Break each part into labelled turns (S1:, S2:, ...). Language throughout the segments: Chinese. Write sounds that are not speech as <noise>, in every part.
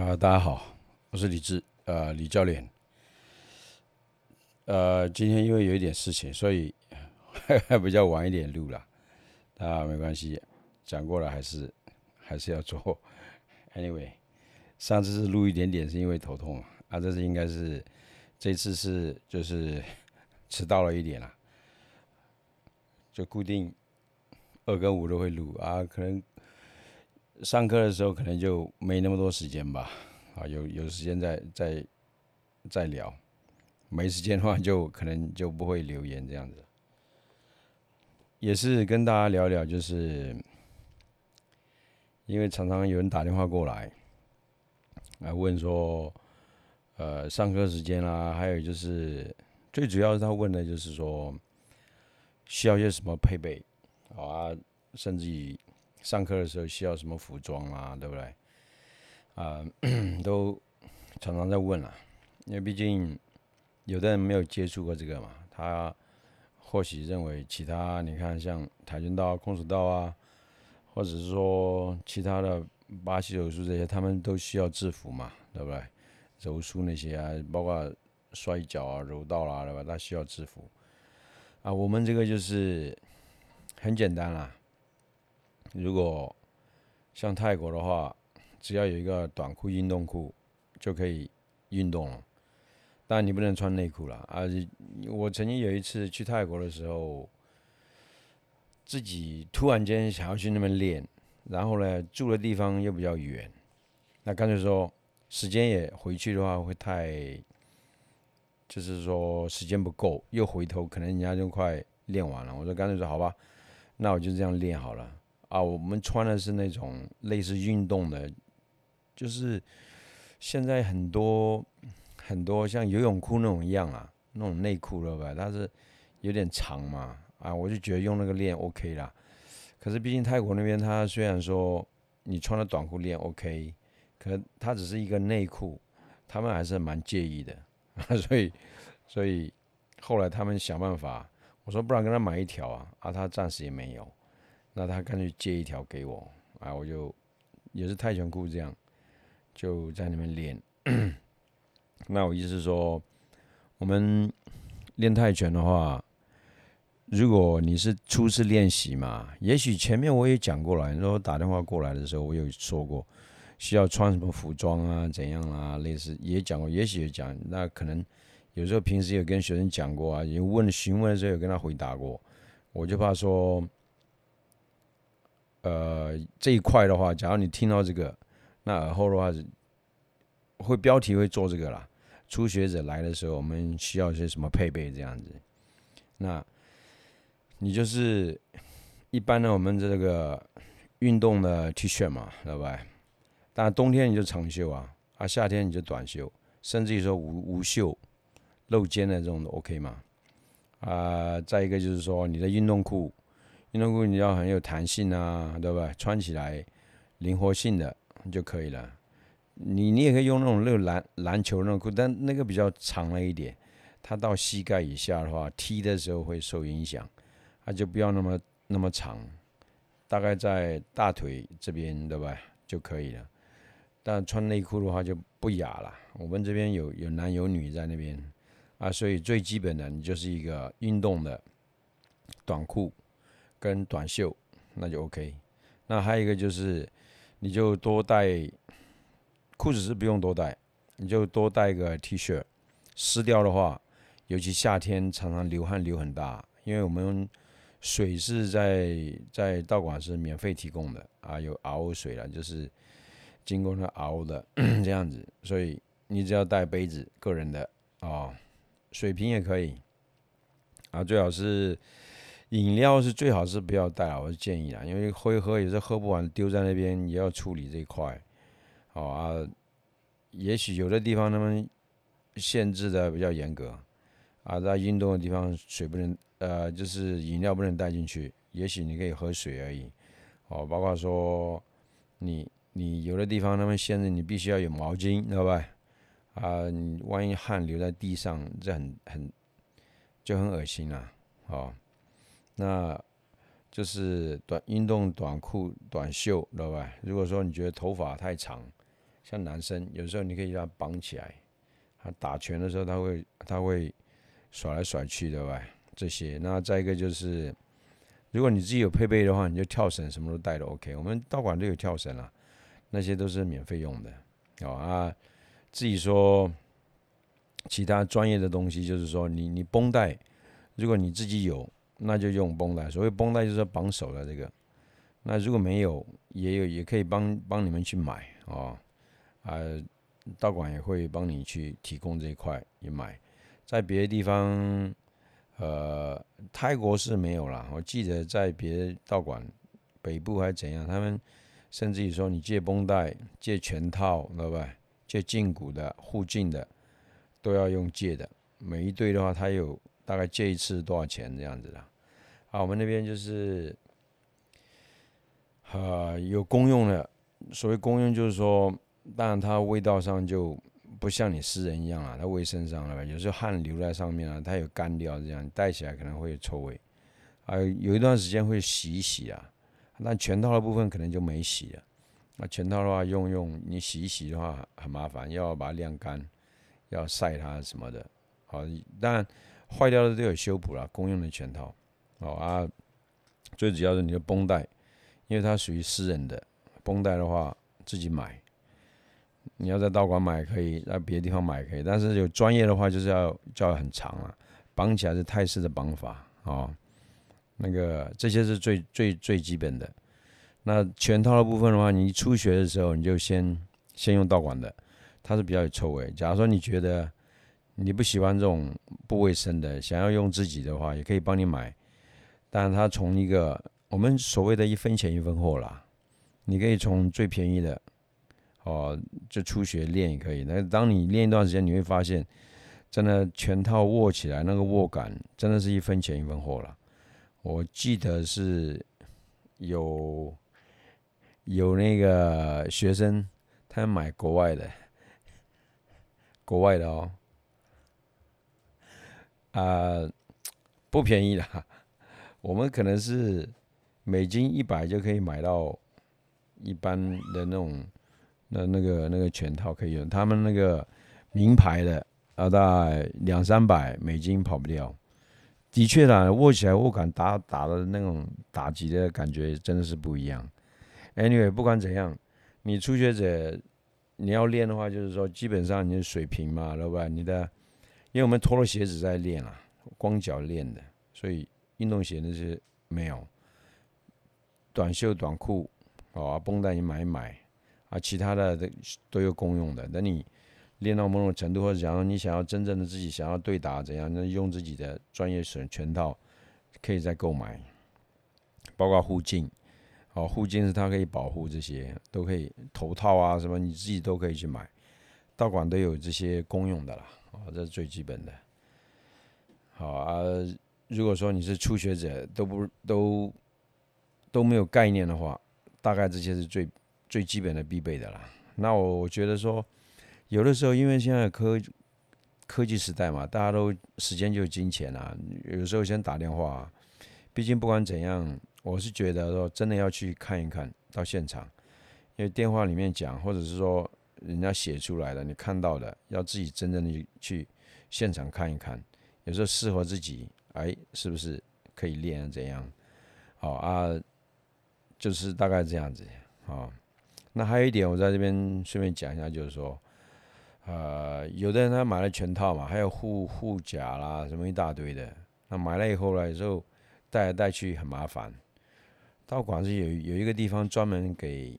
S1: 啊，大家好，我是李志，呃，李教练。呃，今天因为有一点事情，所以还 <laughs> 比较晚一点录了。啊，没关系，讲过了还是还是要做。Anyway，上次是录一点点，是因为头痛啊。这次应该是这次是就是迟到了一点了，就固定二跟五都会录啊，可能。上课的时候可能就没那么多时间吧，啊，有有时间再再再聊，没时间的话就可能就不会留言这样子。也是跟大家聊聊，就是因为常常有人打电话过来，来问说，呃，上课时间啦，还有就是最主要是他问的就是说，需要些什么配备，啊，甚至于。上课的时候需要什么服装啊？对不对？啊，<clears throat> 都常常在问啊，因为毕竟有的人没有接触过这个嘛，他或许认为其他你看像跆拳道、空手道啊，或者是说其他的巴西柔术这些，他们都需要制服嘛，对不对？柔术那些啊，包括摔跤啊、柔道啦，对吧？他需要制服啊。我们这个就是很简单啦。如果像泰国的话，只要有一个短裤、运动裤就可以运动了。但你不能穿内裤了啊！我曾经有一次去泰国的时候，自己突然间想要去那边练，然后呢住的地方又比较远，那干脆说时间也回去的话会太，就是说时间不够，又回头可能人家就快练完了。我说干脆说好吧，那我就这样练好了。啊，我们穿的是那种类似运动的，就是现在很多很多像游泳裤那种一样啊，那种内裤了吧？但是有点长嘛，啊，我就觉得用那个练 OK 啦。可是毕竟泰国那边，它虽然说你穿的短裤练 OK，可它只是一个内裤，他们还是蛮介意的，<laughs> 所以所以后来他们想办法，我说不然跟他买一条啊，啊，他暂时也没有。那他干脆借一条给我，啊，我就也是泰拳裤这样，就在那边练。<clears throat> 那我意思是说，我们练泰拳的话，如果你是初次练习嘛，也许前面我也讲过了，你说打电话过来的时候，我有说过需要穿什么服装啊，怎样啊，类似也讲过，也许也讲，那可能有时候平时有跟学生讲过啊，有问询问的时候有跟他回答过，我就怕说。呃，这一块的话，假如你听到这个，那耳后的话是会标题会做这个啦。初学者来的时候，我们需要一些什么配备这样子？那你就是一般的我们这个运动的 T 恤嘛，对吧？当然冬天你就长袖啊，啊夏天你就短袖，甚至于说无无袖露肩的这种都 OK 嘛。啊，再一个就是说你的运动裤。运动裤你要很有弹性啊，对吧？穿起来灵活性的就可以了。你你也可以用那种那种篮篮球那种裤，但那个比较长了一点，它到膝盖以下的话，踢的时候会受影响，它就不要那么那么长，大概在大腿这边，对吧？就可以了。但穿内裤的话就不雅了。我们这边有有男有女在那边啊，所以最基本的你就是一个运动的短裤。跟短袖那就 OK，那还有一个就是，你就多带裤子是不用多带，你就多带个 T 恤，湿掉的话，尤其夏天常常流汗流很大，因为我们水是在在道馆是免费提供的啊，有熬水了，就是经过那熬的 <coughs> 这样子，所以你只要带杯子，个人的啊，水瓶也可以啊，最好是。饮料是最好是不要带，我是建议啊，因为喝一喝也是喝不完，丢在那边也要处理这一块，好啊。也许有的地方他们限制的比较严格啊，在运动的地方水不能呃，就是饮料不能带进去，也许你可以喝水而已，哦，包括说你你有的地方他们限制你必须要有毛巾，知道吧？啊，你万一汗流在地上，这很很就很恶心啊，哦。那就是短运动短裤、短袖，知道吧？如果说你觉得头发太长，像男生有时候你可以让他绑起来，他打拳的时候他会他会甩来甩去的吧？这些。那再一个就是，如果你自己有配备的话，你就跳绳什么都带的 OK。我们道馆都有跳绳啊，那些都是免费用的。哦啊，自己说其他专业的东西，就是说你你绷带，如果你自己有，那就用绷带。所谓绷带就是绑手的这个。那如果没有，也有也可以帮帮你们去买哦。啊，道馆也会帮你去提供这一块也买，在别的地方，呃，泰国是没有啦。我记得在别的道馆，北部还是怎样，他们甚至于说你借绷带、借全套，知道吧？借胫骨的、护胫的，都要用借的。每一对的话，他有大概借一次多少钱这样子的。啊，我们那边就是，啊，有公用的。所谓公用，就是说。当然，它味道上就不像你私人一样啊，它卫生上了，有时候汗流在上面啊，它有干掉这样，戴起来可能会有臭味，啊，有一段时间会洗一洗啊，那全套的部分可能就没洗了，那全套的话用用你洗一洗的话很麻烦，要把它晾干，要晒它什么的，好，当然坏掉的都有修补了，公用的全套，哦啊，最主要是你的绷带，因为它属于私人的，绷带的话自己买。你要在道馆买可以，在别的地方买可以，但是有专业的话就是要叫很长了，绑起来是泰式的绑法哦。那个这些是最最最基本的。那全套的部分的话，你初学的时候你就先先用道馆的，它是比较有臭味。假如说你觉得你不喜欢这种不卫生的，想要用自己的话，也可以帮你买。但是它从一个我们所谓的一分钱一分货啦，你可以从最便宜的。哦，就初学练也可以。那当你练一段时间，你会发现，真的全套握起来，那个握感真的是一分钱一分货了。我记得是有有那个学生，他买国外的，国外的哦，啊，不便宜啦。我们可能是美金一百就可以买到一般的那种。那那个那个全套可以用，他们那个名牌的啊，大概两三百美金跑不掉。的确啦，握起来握感打打的那种打击的感觉真的是不一样。Anyway，不管怎样，你初学者你要练的话，就是说基本上你的水平嘛，老板，你的，因为我们脱了鞋子在练啊，光脚练的，所以运动鞋那些没有，短袖短裤哦，绷带你买一买。啊，其他的都都有公用的。等你练到某种程度，或者假如你想要真正的自己想要对打怎样，那用自己的专业绳全套，可以再购买，包括护镜，哦，护镜是它可以保护这些，都可以头套啊什么，你自己都可以去买，道馆都有这些公用的啦，哦，这是最基本的。好啊，如果说你是初学者，都不都都没有概念的话，大概这些是最。最基本的必备的啦。那我我觉得说，有的时候因为现在科科技时代嘛，大家都时间就是金钱啊。有时候先打电话，啊毕竟不管怎样，我是觉得说真的要去看一看到现场，因为电话里面讲，或者是说人家写出来的，你看到的，要自己真正的去现场看一看，有时候适合自己，哎，是不是可以练怎样？好啊，就是大概这样子啊。那还有一点，我在这边顺便讲一下，就是说，呃，有的人他买了全套嘛，还有护护甲啦，什么一大堆的。那买了以后呢，有时候带来带去很麻烦。道馆是有有一个地方专门给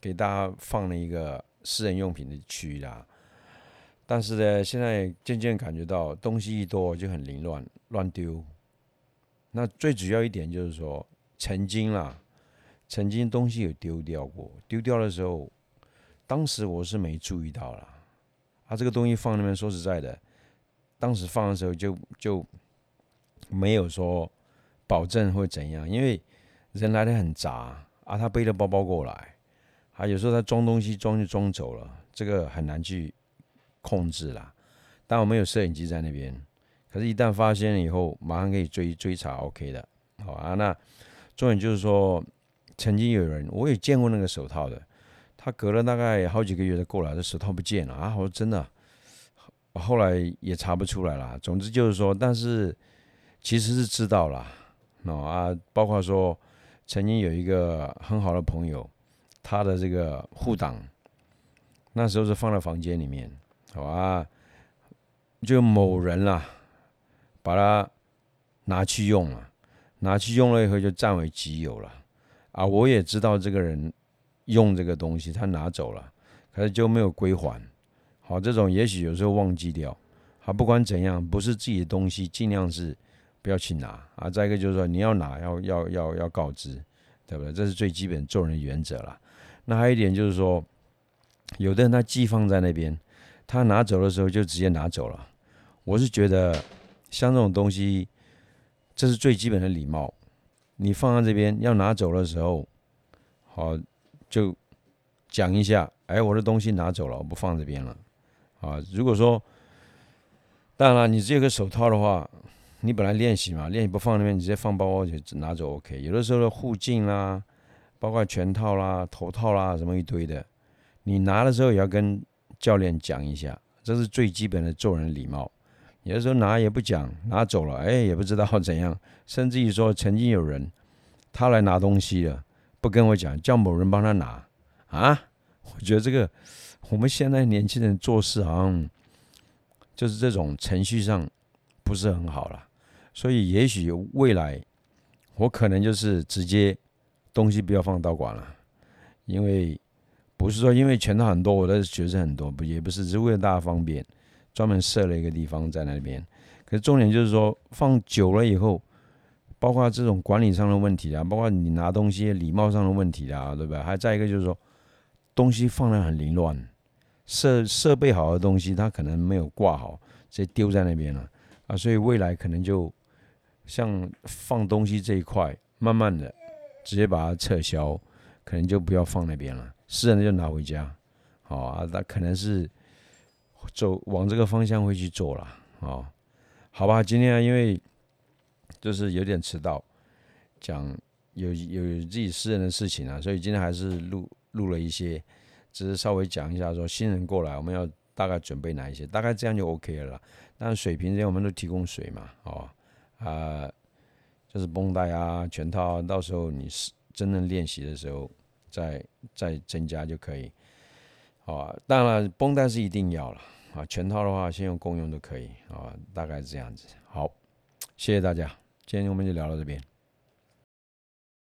S1: 给大家放了一个私人用品的区域啦。但是呢，现在渐渐感觉到东西一多就很凌乱，乱丢。那最主要一点就是说，曾经啦。曾经东西有丢掉过，丢掉的时候，当时我是没注意到了。啊，这个东西放那边，说实在的，当时放的时候就就没有说保证会怎样，因为人来的很杂啊，他背着包包过来，啊，有时候他装东西装就装走了，这个很难去控制啦。但我们有摄影机在那边，可是，一旦发现了以后，马上可以追追查，OK 的，好啊。那重点就是说。曾经有人，我也见过那个手套的，他隔了大概好几个月才过来，这手套不见了啊！我说真的，后来也查不出来了。总之就是说，但是其实是知道了，啊，包括说曾经有一个很好的朋友，他的这个护挡那时候是放在房间里面，好啊，就某人啦，把它拿去用了，拿去用了以后就占为己有了啊！我也知道这个人。用这个东西，他拿走了，可是就没有归还。好，这种也许有时候忘记掉。好，不管怎样，不是自己的东西，尽量是不要去拿啊。再一个就是说，你要拿，要要要要告知，对不对？这是最基本做人原则了。那还有一点就是说，有的人他寄放在那边，他拿走的时候就直接拿走了。我是觉得，像这种东西，这是最基本的礼貌。你放在这边要拿走的时候，好。就讲一下，哎，我的东西拿走了，我不放这边了，啊，如果说，当然了，你这个手套的话，你本来练习嘛，练习不放那边，你直接放包包就拿走，OK。有的时候的护颈啦，包括拳套啦、头套啦，什么一堆的，你拿的时候也要跟教练讲一下，这是最基本的做人礼貌。有的时候拿也不讲，拿走了，哎，也不知道怎样，甚至于说曾经有人他来拿东西了。不跟我讲，叫某人帮他拿啊！我觉得这个我们现在年轻人做事好像就是这种程序上不是很好了，所以也许未来我可能就是直接东西不要放道馆了，因为不是说因为全套很多，我的学生很多，不也不是，只是为了大家方便，专门设了一个地方在那边。可是重点就是说放久了以后。包括这种管理上的问题啊，包括你拿东西礼貌上的问题啊，对不对？还再一个就是说，东西放的很凌乱，设设备好的东西它可能没有挂好，直接丢在那边了啊。所以未来可能就像放东西这一块，慢慢的直接把它撤销，可能就不要放那边了，私人的就拿回家，好啊。那可能是走往这个方向会去做了，哦，好吧。今天因为。就是有点迟到，讲有有自己私人的事情啊，所以今天还是录录了一些，只是稍微讲一下说新人过来我们要大概准备哪一些，大概这样就 OK 了。但水平这些我们都提供水嘛，哦啊，就是绷带啊全套，到时候你是真正练习的时候再再增加就可以。啊，当然绷带是一定要了啊，全套的话先用公用都可以啊，大概是这样子。好，谢谢大家。今天我们就聊到这边。